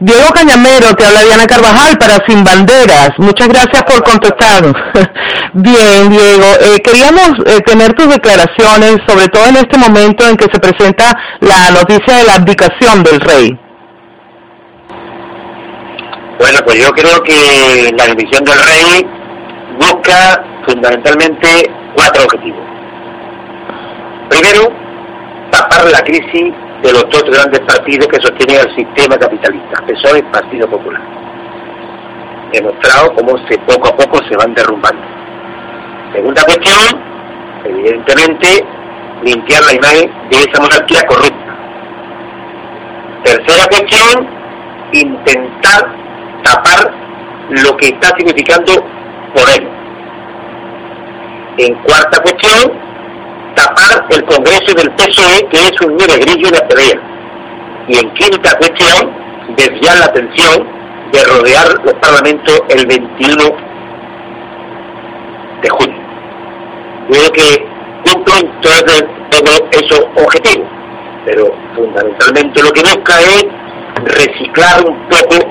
Diego Cañamero, te habla Diana Carvajal para Sin Banderas. Muchas gracias por contestar. Bien, Diego, eh, queríamos eh, tener tus declaraciones, sobre todo en este momento en que se presenta la noticia de la abdicación del rey. Bueno, pues yo creo que la división del rey busca fundamentalmente cuatro objetivos. Primero, tapar la crisis de los dos grandes partidos que sostienen el sistema capitalista, PSOE y Partido Popular. Demostrado cómo se, poco a poco se van derrumbando. Segunda cuestión, evidentemente, limpiar la imagen de esa monarquía corrupta. Tercera cuestión, intentar tapar lo que está significando por él. En cuarta cuestión, el Congreso del PSOE, que es un grillo de pelea. Y en quinta cuestión, desviar la atención de rodear los parlamentos el 21 de junio. Creo que cumplen todos, todos esos objetivos, pero fundamentalmente lo que busca es reciclar un poco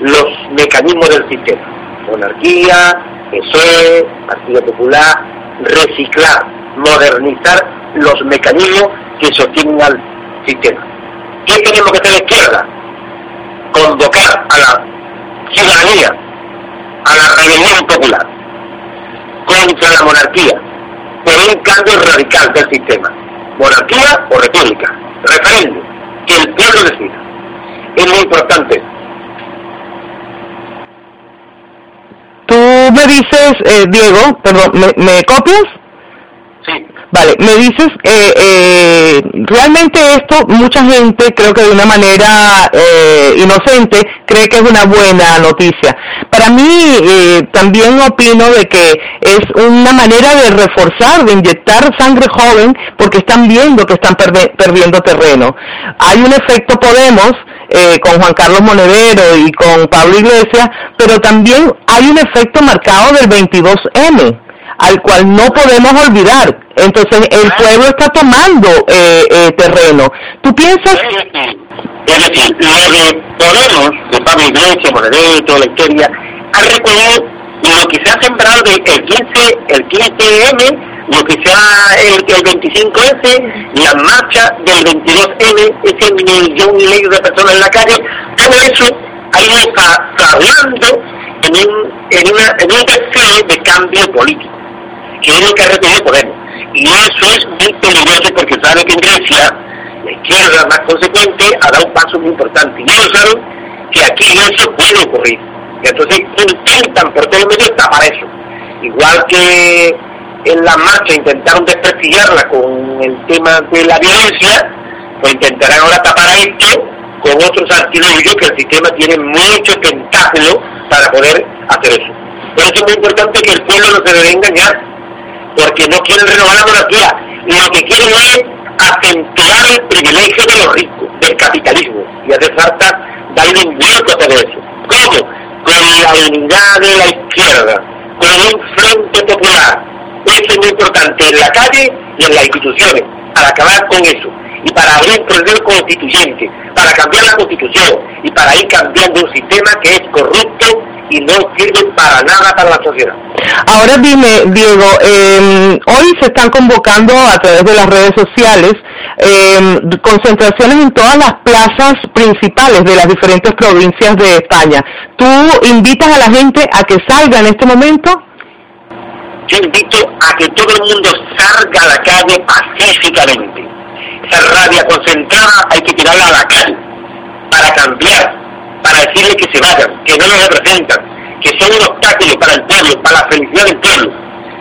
los mecanismos del sistema. Monarquía, PSOE, Partido Popular, reciclar, modernizar los mecanismos que sostienen al sistema. ¿Qué tenemos que hacer la izquierda? Convocar a la ciudadanía, a la rebelión popular, contra la monarquía, por un cambio radical del sistema. Monarquía o república, referéndum, que el pueblo decida. Es muy importante Tú me dices, eh, Diego, perdón, ¿me, copias? Vale, me dices, eh, eh, realmente esto mucha gente creo que de una manera eh, inocente cree que es una buena noticia. Para mí eh, también opino de que es una manera de reforzar, de inyectar sangre joven porque están viendo que están perdiendo terreno. Hay un efecto Podemos eh, con Juan Carlos Monedero y con Pablo Iglesias, pero también hay un efecto marcado del 22M, al cual no podemos olvidar. Entonces el pueblo está tomando eh, eh, terreno. ¿Tú piensas? Es decir, lo de Podemos, de Pablo Iglesias, Monedero, toda la historia, ha recogido lo que se ha sembrado del 15, el 15M lo que sea el, el 25S, la marcha del 22N, ese millón y medio de personas en la calle, todo eso ha ido hablando en un, en, una, en un deseo de cambio político, que es lo que ha recogido Podemos. Y eso es muy peligroso porque sabe que en Grecia la izquierda más consecuente ha dado un paso muy importante. Y ellos saben que aquí eso puede ocurrir. Y entonces intentan por todo el medio tapar eso. Igual que en la marcha intentaron desprestigiarla con el tema de la violencia, pues intentarán ahora tapar a esto con otros artilugios que el sistema tiene mucho tentáculo para poder hacer eso. Por eso es muy importante que el pueblo no se debe engañar, porque no quieren renovar la monarquía, lo que quieren es acentuar el privilegio de los ricos, del capitalismo, y hace falta darle un vuelco a todo eso. ¿Cómo? Con la unidad de la izquierda, con un frente popular, eso es muy importante en la calle y en las instituciones, para acabar con eso. Y para abrir un proceso constituyente, para cambiar la constitución y para ir cambiando un sistema que es corrupto y no sirve para nada para la sociedad. Ahora dime, Diego, eh, hoy se están convocando a través de las redes sociales eh, concentraciones en todas las plazas principales de las diferentes provincias de España. ¿Tú invitas a la gente a que salga en este momento? yo invito a que todo el mundo salga a la calle pacíficamente. Esa rabia concentrada hay que tirarla a la calle para cambiar, para decirle que se vayan, que no nos representan, que son un obstáculo para el pueblo, para la felicidad del pueblo.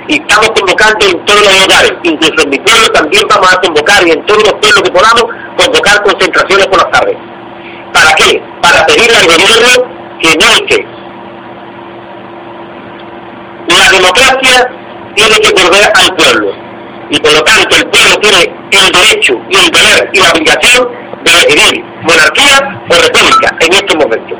Y estamos convocando en todos los lugares, incluso en mi pueblo también vamos a convocar y en todos los pueblos que podamos convocar concentraciones por las tardes. ¿Para qué? pedirle al gobierno que no esté. La democracia tiene que volver al pueblo y por lo tanto el pueblo tiene el derecho y el deber y la obligación de monarquía o república en estos momentos.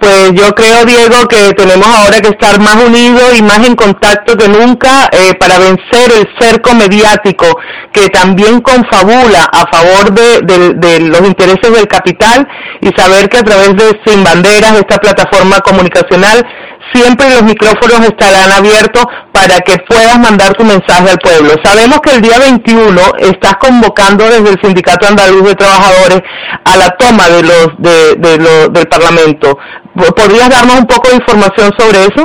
Pues yo creo, Diego, que tenemos ahora que estar más unidos y más en contacto que nunca eh, para vencer el cerco mediático que también confabula a favor de, de, los intereses del capital y saber que a través de Sin Banderas, esta plataforma comunicacional, siempre los micrófonos estarán abiertos para que puedas mandar tu mensaje al pueblo. Sabemos que el día 21 estás convocando desde el Sindicato Andaluz de Trabajadores a la toma de los, de, de del Parlamento. ¿Podrías darnos un poco de información sobre eso?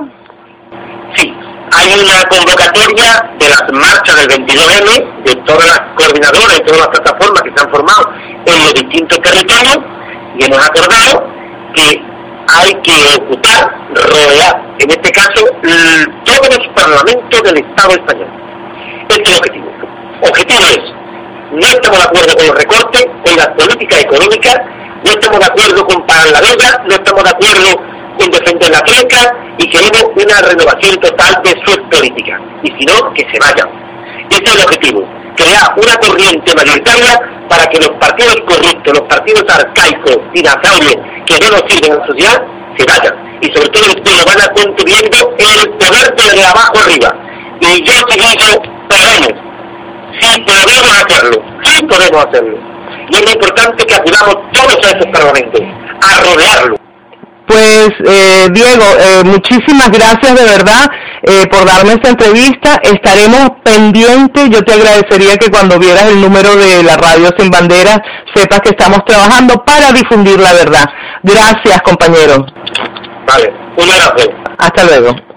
Sí, hay una convocatoria de las marchas del 22M, de todas las coordinadoras, de todas las plataformas que se han formado en los distintos territorios, y hemos acordado que hay que ocupar, rodear, en este caso, todos los parlamentos del Estado español. Este es el objetivo. Objetivo es, no estamos de acuerdo con los recortes, con las políticas económicas, no estamos de acuerdo con pagar la deuda, no estamos de acuerdo con defender la fleca y queremos una renovación total de sus políticas. Y si no, que se vayan. Ese es el objetivo, crear una corriente mayoritaria para que los partidos corruptos, los partidos arcaicos, dinosaurios, que no nos sirven a la sociedad, se vayan. Y sobre todo ustedes van a construyendo el poder de abajo arriba. Y yo te digo, podemos. Sí podemos hacerlo, sí podemos hacerlo. Y es importante que acudamos todos a esos parlamentos, a rodearlo. Pues eh, Diego, eh, muchísimas gracias de verdad eh, por darme esta entrevista. Estaremos pendientes. Yo te agradecería que cuando vieras el número de la radio sin banderas sepas que estamos trabajando para difundir la verdad. Gracias, compañero. Vale, un abrazo. Hasta luego.